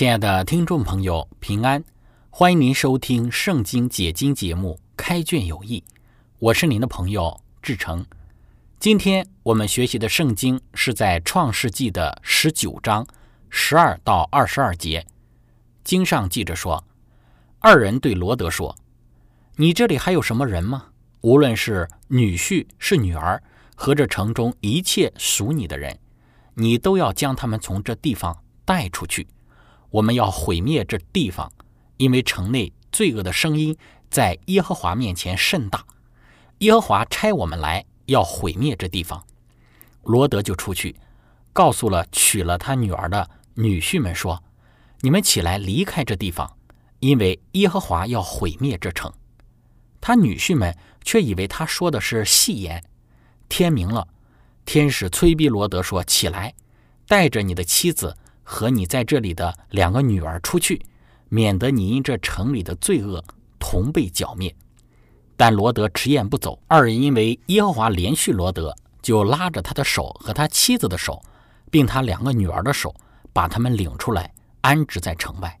亲爱的听众朋友，平安！欢迎您收听《圣经解经》节目《开卷有益》，我是您的朋友志成。今天我们学习的圣经是在《创世纪》的十九章十二到二十二节。经上记着说：“二人对罗德说，你这里还有什么人吗？无论是女婿是女儿，和这城中一切属你的人，你都要将他们从这地方带出去。”我们要毁灭这地方，因为城内罪恶的声音在耶和华面前甚大。耶和华差我们来要毁灭这地方。罗德就出去，告诉了娶了他女儿的女婿们说：“你们起来离开这地方，因为耶和华要毁灭这城。”他女婿们却以为他说的是戏言。天明了，天使催逼罗德说：“起来，带着你的妻子。”和你在这里的两个女儿出去，免得你因这城里的罪恶同被剿灭。但罗德迟延不走，二人因为耶和华连续罗德，就拉着他的手和他妻子的手，并他两个女儿的手，把他们领出来，安置在城外。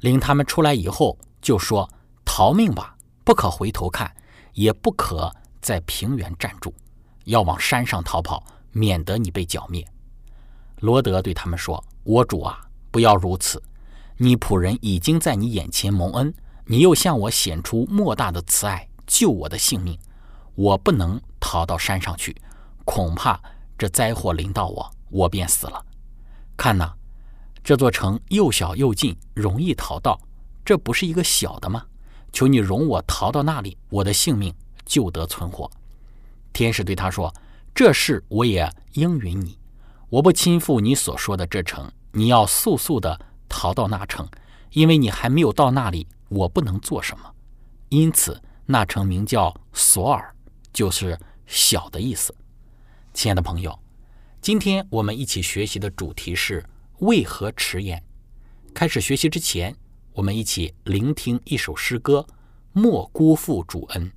领他们出来以后，就说：“逃命吧，不可回头看，也不可在平原站住，要往山上逃跑，免得你被剿灭。”罗德对他们说。我主啊，不要如此！你仆人已经在你眼前蒙恩，你又向我显出莫大的慈爱，救我的性命。我不能逃到山上去，恐怕这灾祸临到我，我便死了。看呐，这座城又小又近，容易逃到，这不是一个小的吗？求你容我逃到那里，我的性命就得存活。天使对他说：“这事我也应允你，我不亲赴你所说的这城。”你要速速的逃到那城，因为你还没有到那里，我不能做什么。因此，那城名叫索尔，就是小的意思。亲爱的朋友，今天我们一起学习的主题是为何迟延。开始学习之前，我们一起聆听一首诗歌：莫辜负主恩。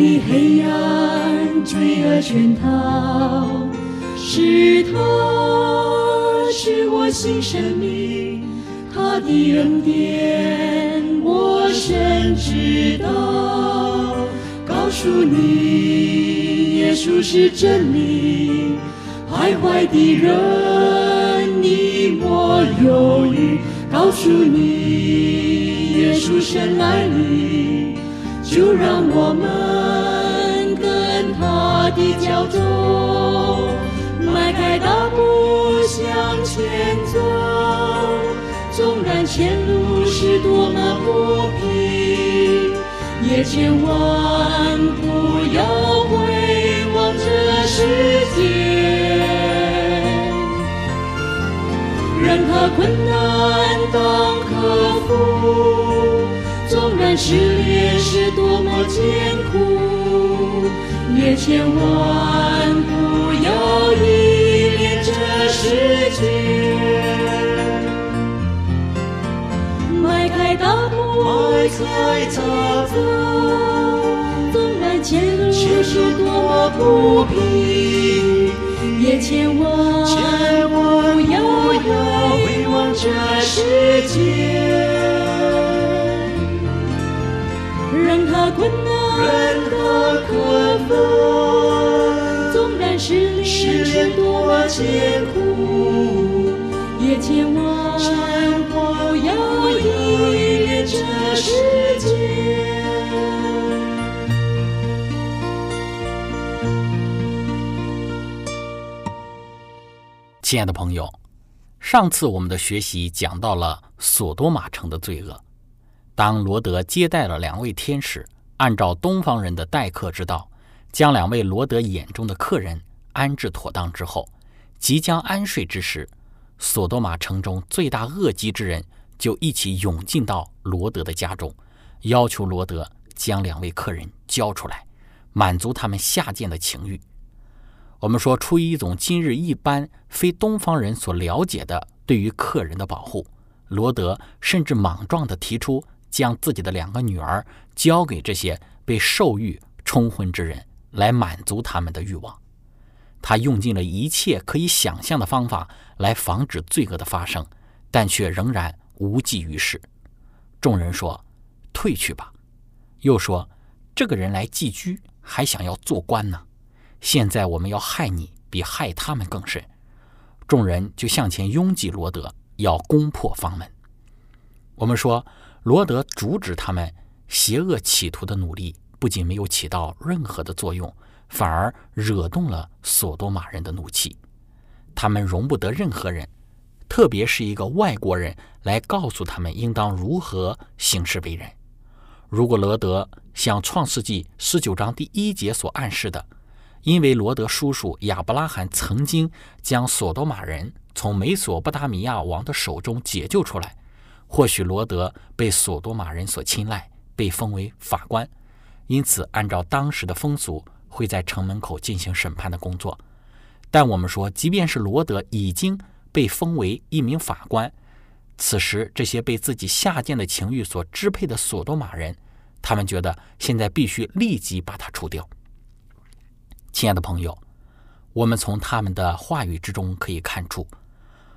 的黑暗罪恶圈套，是他是我新生命，他的恩典我深知道。告诉你，耶稣是真理，徘徊的人你莫犹豫。告诉你，耶稣深爱你，就让我们。的脚中。迈开大步向前走，纵然前路是多么不平，也千万不要回望这世界。任何困难当克服，纵然失恋是多么艰苦，千万不要依恋这世界。迈开大步，迈开大步纵然前路是多么不平，也千万千万不要要回望这世界。让它困难，让它困纵然失失恋多艰苦，也千万不要依恋这世界。亲爱的朋友，上次我们的学习讲到了索多玛城的罪恶。当罗德接待了两位天使，按照东方人的待客之道，将两位罗德眼中的客人安置妥当之后，即将安睡之时，索多玛城中罪大恶极之人就一起涌进到罗德的家中，要求罗德将两位客人交出来，满足他们下贱的情欲。我们说，出于一种今日一般非东方人所了解的对于客人的保护，罗德甚至莽撞地提出将自己的两个女儿交给这些被兽欲冲昏之人，来满足他们的欲望。他用尽了一切可以想象的方法来防止罪恶的发生，但却仍然无济于事。众人说：“退去吧。”又说：“这个人来寄居，还想要做官呢。”现在我们要害你，比害他们更甚。众人就向前拥挤罗德，要攻破房门。我们说，罗德阻止他们邪恶企图的努力，不仅没有起到任何的作用，反而惹动了索多玛人的怒气。他们容不得任何人，特别是一个外国人，来告诉他们应当如何行事为人。如果罗德像创世纪十九章第一节所暗示的，因为罗德叔叔亚伯拉罕曾经将索多玛人从美索不达米亚王的手中解救出来，或许罗德被索多玛人所青睐，被封为法官，因此按照当时的风俗，会在城门口进行审判的工作。但我们说，即便是罗德已经被封为一名法官，此时这些被自己下贱的情欲所支配的索多玛人，他们觉得现在必须立即把他除掉。亲爱的朋友，我们从他们的话语之中可以看出，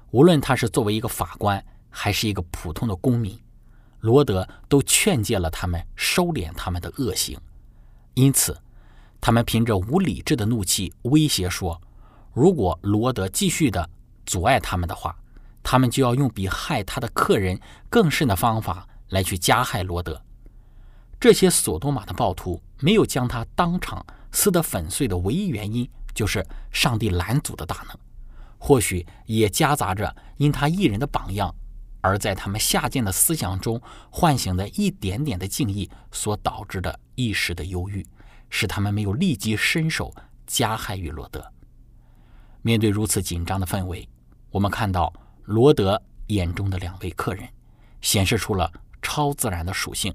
无论他是作为一个法官，还是一个普通的公民，罗德都劝诫了他们收敛他们的恶行。因此，他们凭着无理智的怒气威胁说，如果罗德继续的阻碍他们的话，他们就要用比害他的客人更甚的方法来去加害罗德。这些索多玛的暴徒没有将他当场。撕得粉碎的唯一原因，就是上帝拦阻的大能，或许也夹杂着因他一人的榜样，而在他们下贱的思想中唤醒的一点点的敬意所导致的一时的忧郁，使他们没有立即伸手加害于罗德。面对如此紧张的氛围，我们看到罗德眼中的两位客人，显示出了超自然的属性，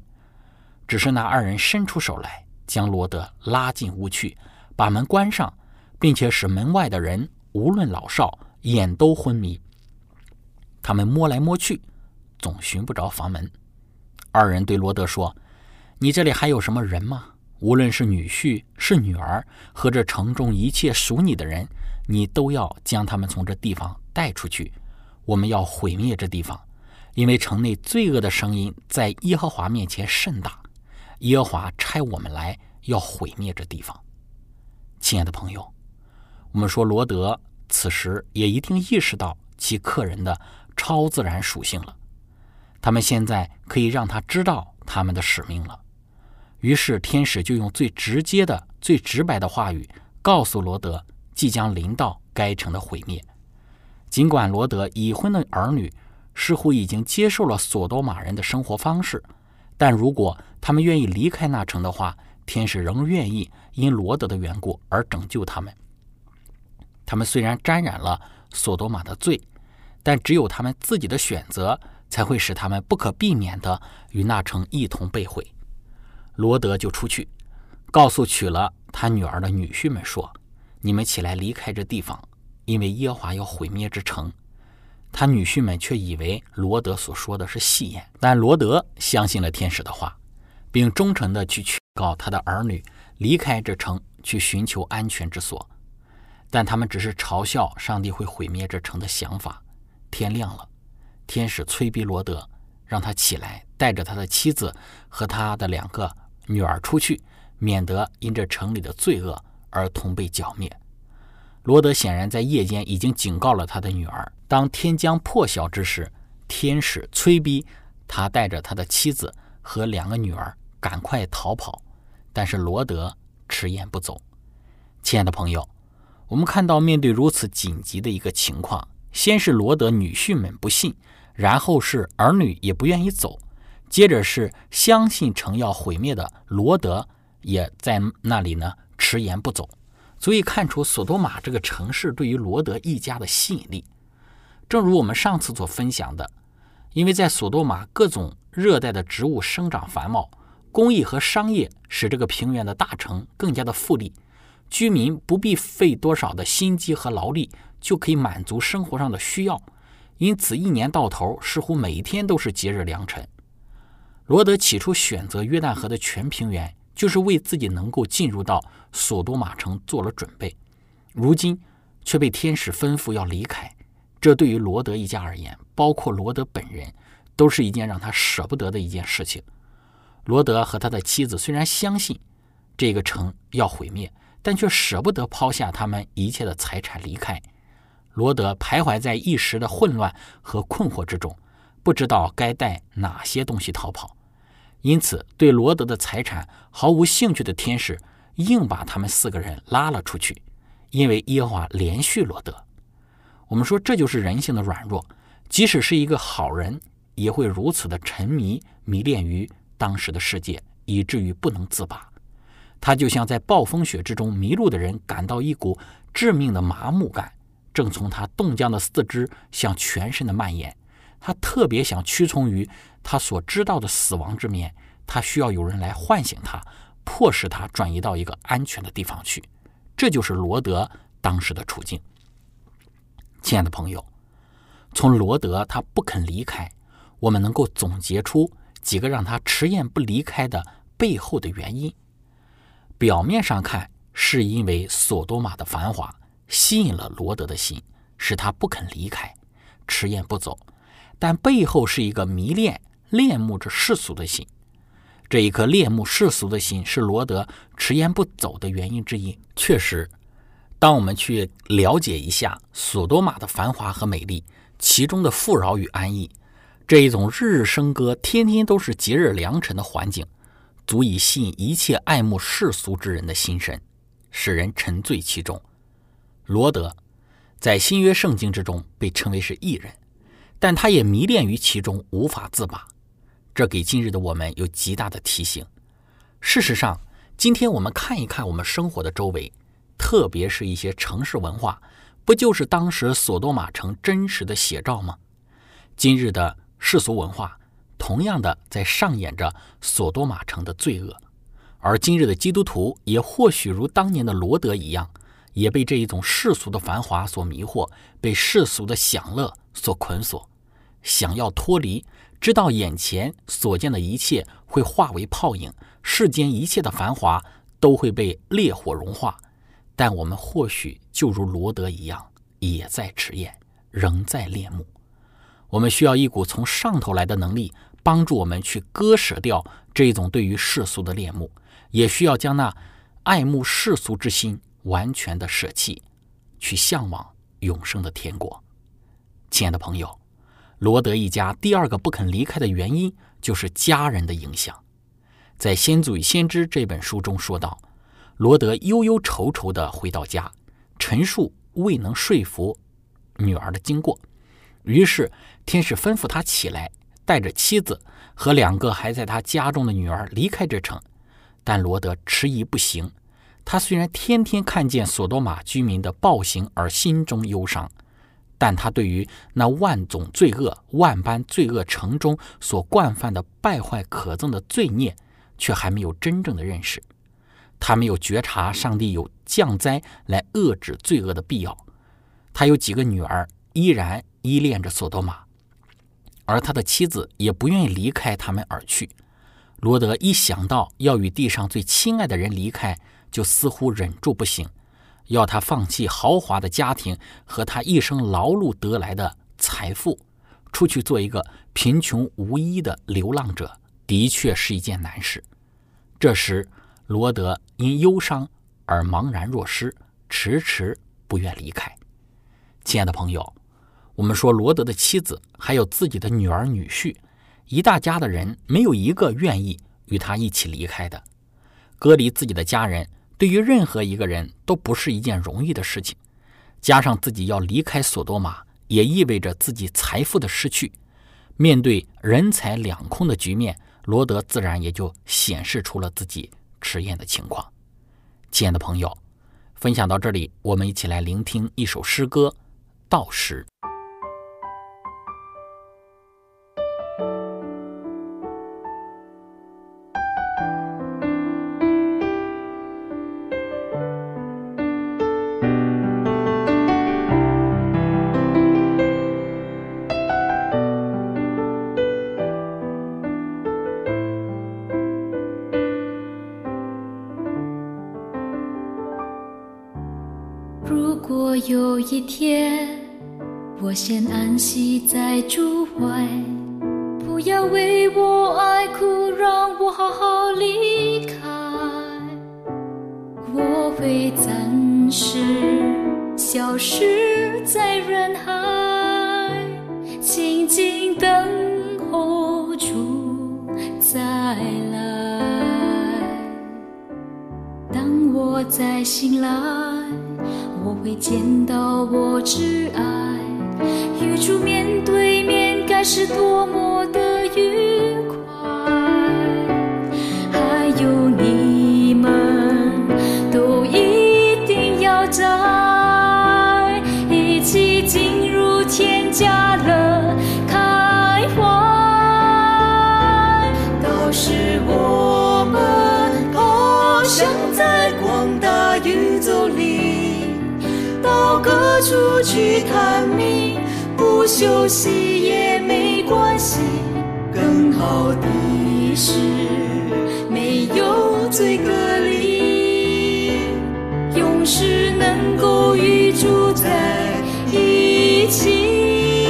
只是那二人伸出手来。将罗德拉进屋去，把门关上，并且使门外的人无论老少眼都昏迷。他们摸来摸去，总寻不着房门。二人对罗德说：“你这里还有什么人吗？无论是女婿、是女儿，和这城中一切属你的人，你都要将他们从这地方带出去。我们要毁灭这地方，因为城内罪恶的声音在耶和华面前甚大。”耶和华差我们来，要毁灭这地方。亲爱的朋友，我们说罗德此时也一定意识到其客人的超自然属性了。他们现在可以让他知道他们的使命了。于是天使就用最直接的、最直白的话语告诉罗德即将临到该城的毁灭。尽管罗德已婚的儿女似乎已经接受了索多玛人的生活方式，但如果他们愿意离开那城的话，天使仍愿意因罗德的缘故而拯救他们。他们虽然沾染了索多玛的罪，但只有他们自己的选择才会使他们不可避免地与那城一同被毁。罗德就出去，告诉娶了他女儿的女婿们说：“你们起来离开这地方，因为耶华要毁灭之城。”他女婿们却以为罗德所说的是戏言，但罗德相信了天使的话，并忠诚地去劝告他的儿女离开这城，去寻求安全之所。但他们只是嘲笑上帝会毁灭这城的想法。天亮了，天使催逼罗德，让他起来，带着他的妻子和他的两个女儿出去，免得因这城里的罪恶而同被剿灭。罗德显然在夜间已经警告了他的女儿。当天将破晓之时，天使催逼他带着他的妻子和两个女儿赶快逃跑，但是罗德迟延不走。亲爱的朋友。我们看到，面对如此紧急的一个情况，先是罗德女婿们不信，然后是儿女也不愿意走，接着是相信城要毁灭的罗德也在那里呢迟延不走，足以看出索多玛这个城市对于罗德一家的吸引力。正如我们上次所分享的，因为在索多玛各种热带的植物生长繁茂，工艺和商业使这个平原的大城更加的富丽。居民不必费多少的心机和劳力，就可以满足生活上的需要，因此一年到头似乎每天都是节日良辰。罗德起初选择约旦河的全平原，就是为自己能够进入到索多玛城做了准备，如今却被天使吩咐要离开，这对于罗德一家而言，包括罗德本人，都是一件让他舍不得的一件事情。罗德和他的妻子虽然相信这个城要毁灭。但却舍不得抛下他们一切的财产离开。罗德徘徊在一时的混乱和困惑之中，不知道该带哪些东西逃跑。因此，对罗德的财产毫无兴趣的天使，硬把他们四个人拉了出去。因为耶和华连续罗德。我们说，这就是人性的软弱。即使是一个好人，也会如此的沉迷迷恋于当时的世界，以至于不能自拔。他就像在暴风雪之中迷路的人，感到一股致命的麻木感，正从他冻僵的四肢向全身的蔓延。他特别想屈从于他所知道的死亡之面，他需要有人来唤醒他，迫使他转移到一个安全的地方去。这就是罗德当时的处境。亲爱的朋友，从罗德他不肯离开，我们能够总结出几个让他迟延不离开的背后的原因。表面上看，是因为索多玛的繁华吸引了罗德的心，使他不肯离开，迟延不走。但背后是一个迷恋、恋慕着世俗的心。这一颗恋慕世俗的心，是罗德迟延不走的原因之一。确实，当我们去了解一下索多玛的繁华和美丽，其中的富饶与安逸，这一种日日笙歌、天天都是节日良辰的环境。足以吸引一切爱慕世俗之人的心神，使人沉醉其中。罗德在新约圣经之中被称为是异人，但他也迷恋于其中，无法自拔。这给今日的我们有极大的提醒。事实上，今天我们看一看我们生活的周围，特别是一些城市文化，不就是当时索多玛城真实的写照吗？今日的世俗文化。同样的，在上演着索多玛城的罪恶，而今日的基督徒也或许如当年的罗德一样，也被这一种世俗的繁华所迷惑，被世俗的享乐所捆锁，想要脱离，知道眼前所见的一切会化为泡影，世间一切的繁华都会被烈火融化，但我们或许就如罗德一样，也在迟延，仍在恋慕。我们需要一股从上头来的能力。帮助我们去割舍掉这一种对于世俗的恋慕，也需要将那爱慕世俗之心完全的舍弃，去向往永生的天国。亲爱的朋友，罗德一家第二个不肯离开的原因就是家人的影响。在《先祖与先知》这本书中说道，罗德忧忧愁愁地回到家，陈述未能说服女儿的经过，于是天使吩咐他起来，带着妻子和两个还在他家中的女儿离开这城。但罗德迟疑不行。他虽然天天看见索多玛居民的暴行而心中忧伤，但他对于那万种罪恶、万般罪恶城中所惯犯的败坏可憎的罪孽，却还没有真正的认识。他没有觉察上帝有降灾来遏制罪恶的必要。他有几个女儿依然依恋着索多玛，而他的妻子也不愿意离开他们而去。罗德一想到要与地上最亲爱的人离开，就似乎忍住不行，要他放弃豪华的家庭和他一生劳碌得来的财富，出去做一个贫穷无依的流浪者，的确是一件难事。这时，罗德因忧伤而茫然若失，迟迟不愿离开。亲爱的朋友，我们说罗德的妻子还有自己的女儿女婿，一大家的人没有一个愿意与他一起离开的，隔离自己的家人。对于任何一个人都不是一件容易的事情，加上自己要离开索多玛，也意味着自己财富的失去。面对人财两空的局面，罗德自然也就显示出了自己迟延的情况。亲爱的朋友，分享到这里，我们一起来聆听一首诗歌《道时》。安息在主怀，不要为我爱哭，让我好好离开。我会暂时消失在人海，静静等候主再来。当我再醒来。我会见到我挚爱，与主面对面，该是多么的愉快。还有你们，都一定要在一起进入天家乐开怀。都是我们翱翔在广大宇宙里。到各处去探秘，不休息也没关系。更好的是没有罪隔离，永世能够与主在一起。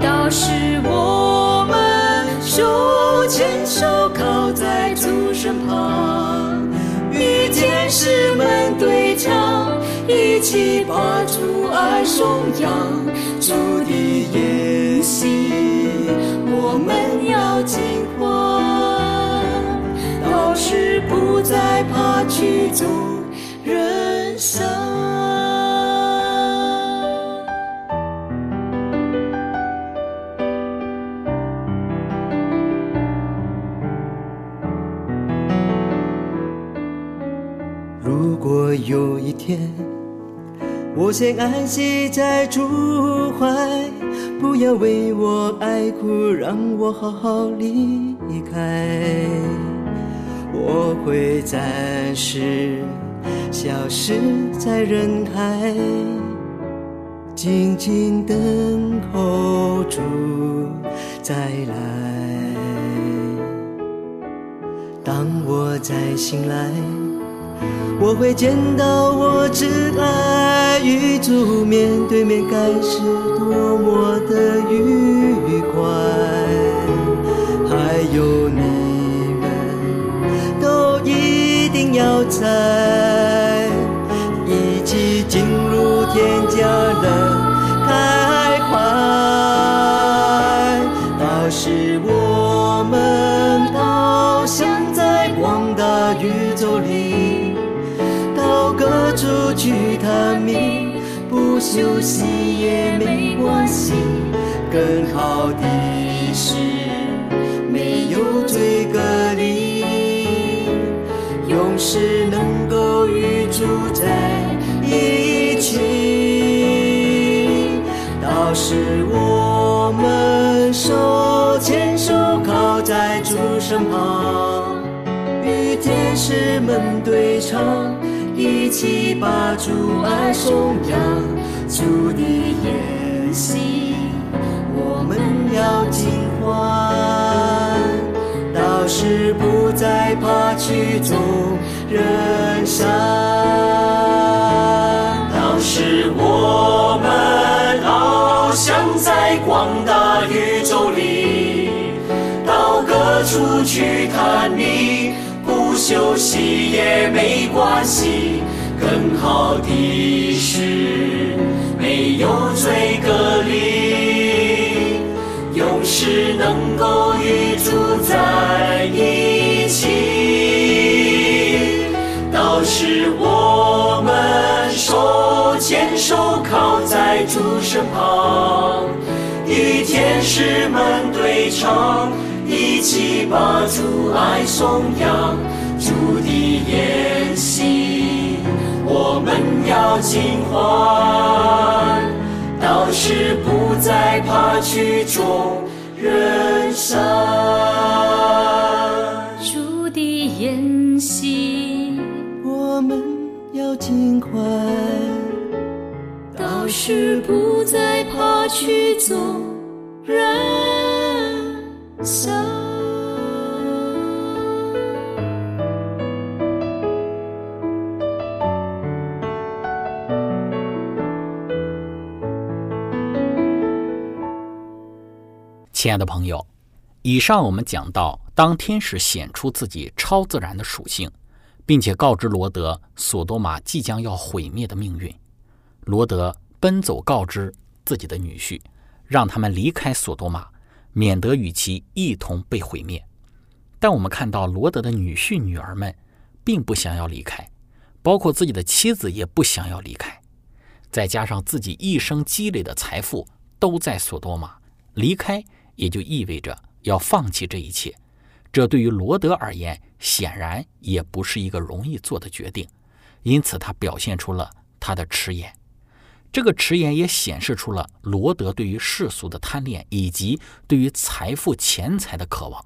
到时我们手牵手靠在主身旁，一起把主爱颂扬，主的言行我们要尽欢，到时不再怕曲终人散。如果有一天。我先安息在主怀，不要为我爱哭，让我好好离开。我会暂时消失在人海，静静等候主再来。当我再醒来。我会见到我挚爱与主面对面，该是多么的愉快。还有你们，都一定要在休息也没关系。更好的是没有罪隔离，永世能够与主在一起。到时我们手牵手靠在主身旁，与天使们对唱，一起把主爱颂扬，主的言行。我们要尽欢，到时不再怕曲终人散。到时我们翱翔在广大宇宙里，到各处去探秘，不休息也没关系。更好的有罪隔离，永世能够与主在一起。到时我们手牵手靠在主身旁，与天使们对唱，一起把主爱颂扬，主的言行。我们要尽欢，到时不再怕曲终人散。主的言行，我们要尽欢，到时不再怕曲终人散。亲爱的朋友，以上我们讲到，当天使显出自己超自然的属性，并且告知罗德索多玛即将要毁灭的命运，罗德奔走告知自己的女婿，让他们离开索多玛，免得与其一同被毁灭。但我们看到罗德的女婿女儿们并不想要离开，包括自己的妻子也不想要离开，再加上自己一生积累的财富都在索多玛，离开。也就意味着要放弃这一切，这对于罗德而言显然也不是一个容易做的决定，因此他表现出了他的迟延。这个迟延也显示出了罗德对于世俗的贪恋以及对于财富钱财的渴望。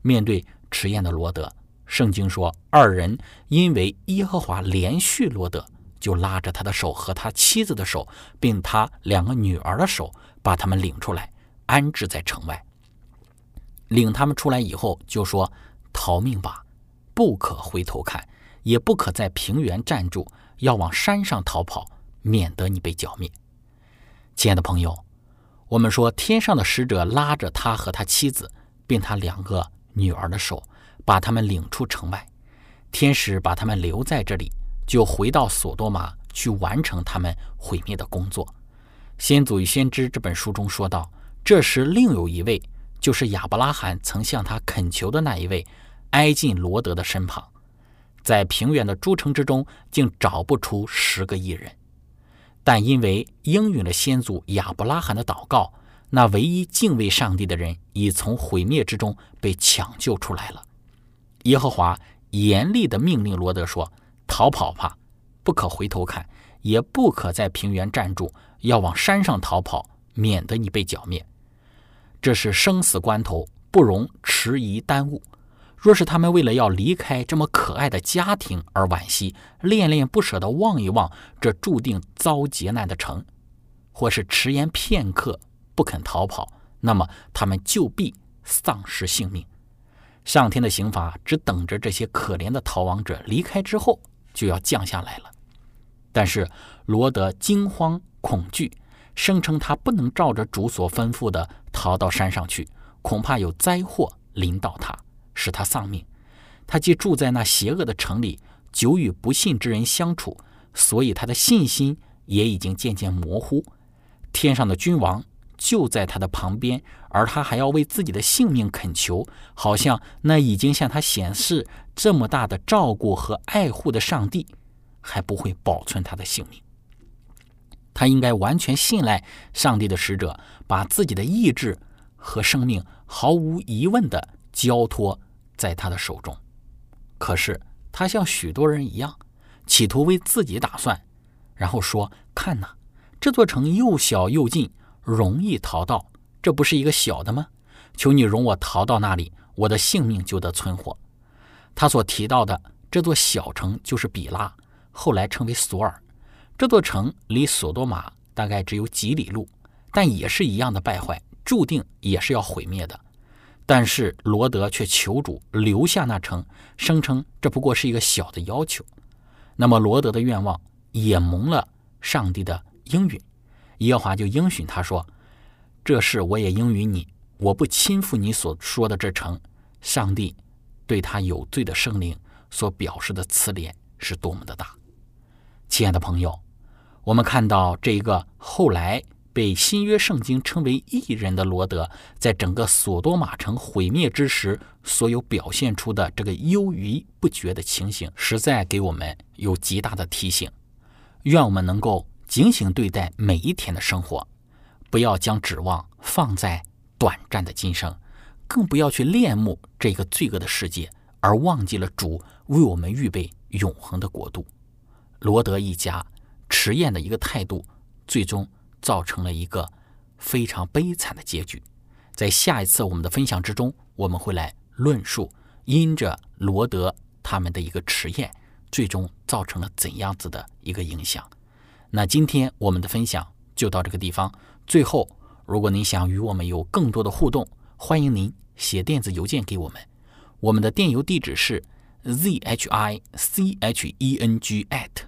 面对迟延的罗德，圣经说，二人因为耶和华连续罗德，就拉着他的手和他妻子的手，并他两个女儿的手，把他们领出来。安置在城外，领他们出来以后，就说：“逃命吧，不可回头看，也不可在平原站住，要往山上逃跑，免得你被剿灭。”亲爱的朋友，我们说天上的使者拉着他和他妻子，并他两个女儿的手，把他们领出城外。天使把他们留在这里，就回到索多玛去完成他们毁灭的工作。《先祖与先知》这本书中说道。这时，另有一位，就是亚伯拉罕曾向他恳求的那一位，挨近罗德的身旁，在平原的诸城之中，竟找不出十个异人。但因为应允了先祖亚伯拉罕的祷告，那唯一敬畏上帝的人已从毁灭之中被抢救出来了。耶和华严厉地命令罗德说：“逃跑吧，不可回头看，也不可在平原站住，要往山上逃跑，免得你被剿灭。”这是生死关头，不容迟疑耽误。若是他们为了要离开这么可爱的家庭而惋惜，恋恋不舍地望一望这注定遭劫难的城，或是迟延片刻不肯逃跑，那么他们就必丧失性命。上天的刑罚只等着这些可怜的逃亡者离开之后就要降下来了。但是罗德惊慌恐惧。声称他不能照着主所吩咐的逃到山上去，恐怕有灾祸临到他，使他丧命。他既住在那邪恶的城里，久与不信之人相处，所以他的信心也已经渐渐模糊。天上的君王就在他的旁边，而他还要为自己的性命恳求，好像那已经向他显示这么大的照顾和爱护的上帝，还不会保存他的性命。他应该完全信赖上帝的使者，把自己的意志和生命毫无疑问地交托在他的手中。可是他像许多人一样，企图为自己打算，然后说：“看呐，这座城又小又近，容易逃到。这不是一个小的吗？求你容我逃到那里，我的性命就得存活。”他所提到的这座小城就是比拉，后来称为索尔。这座城离索多玛大概只有几里路，但也是一样的败坏，注定也是要毁灭的。但是罗德却求主留下那城，声称这不过是一个小的要求。那么罗德的愿望也蒙了上帝的应允，耶和华就应许他说：“这事我也应允你，我不亲附你所说的这城。”上帝对他有罪的生灵所表示的慈怜是多么的大，亲爱的朋友。我们看到这个后来被新约圣经称为异人的罗德，在整个索多玛城毁灭之时，所有表现出的这个忧郁不绝的情形，实在给我们有极大的提醒。愿我们能够警醒对待每一天的生活，不要将指望放在短暂的今生，更不要去恋慕这个罪恶的世界，而忘记了主为我们预备永恒的国度。罗德一家。迟延的一个态度，最终造成了一个非常悲惨的结局。在下一次我们的分享之中，我们会来论述因着罗德他们的一个迟延，最终造成了怎样子的一个影响。那今天我们的分享就到这个地方。最后，如果您想与我们有更多的互动，欢迎您写电子邮件给我们。我们的电邮地址是 z h i c h e n g at。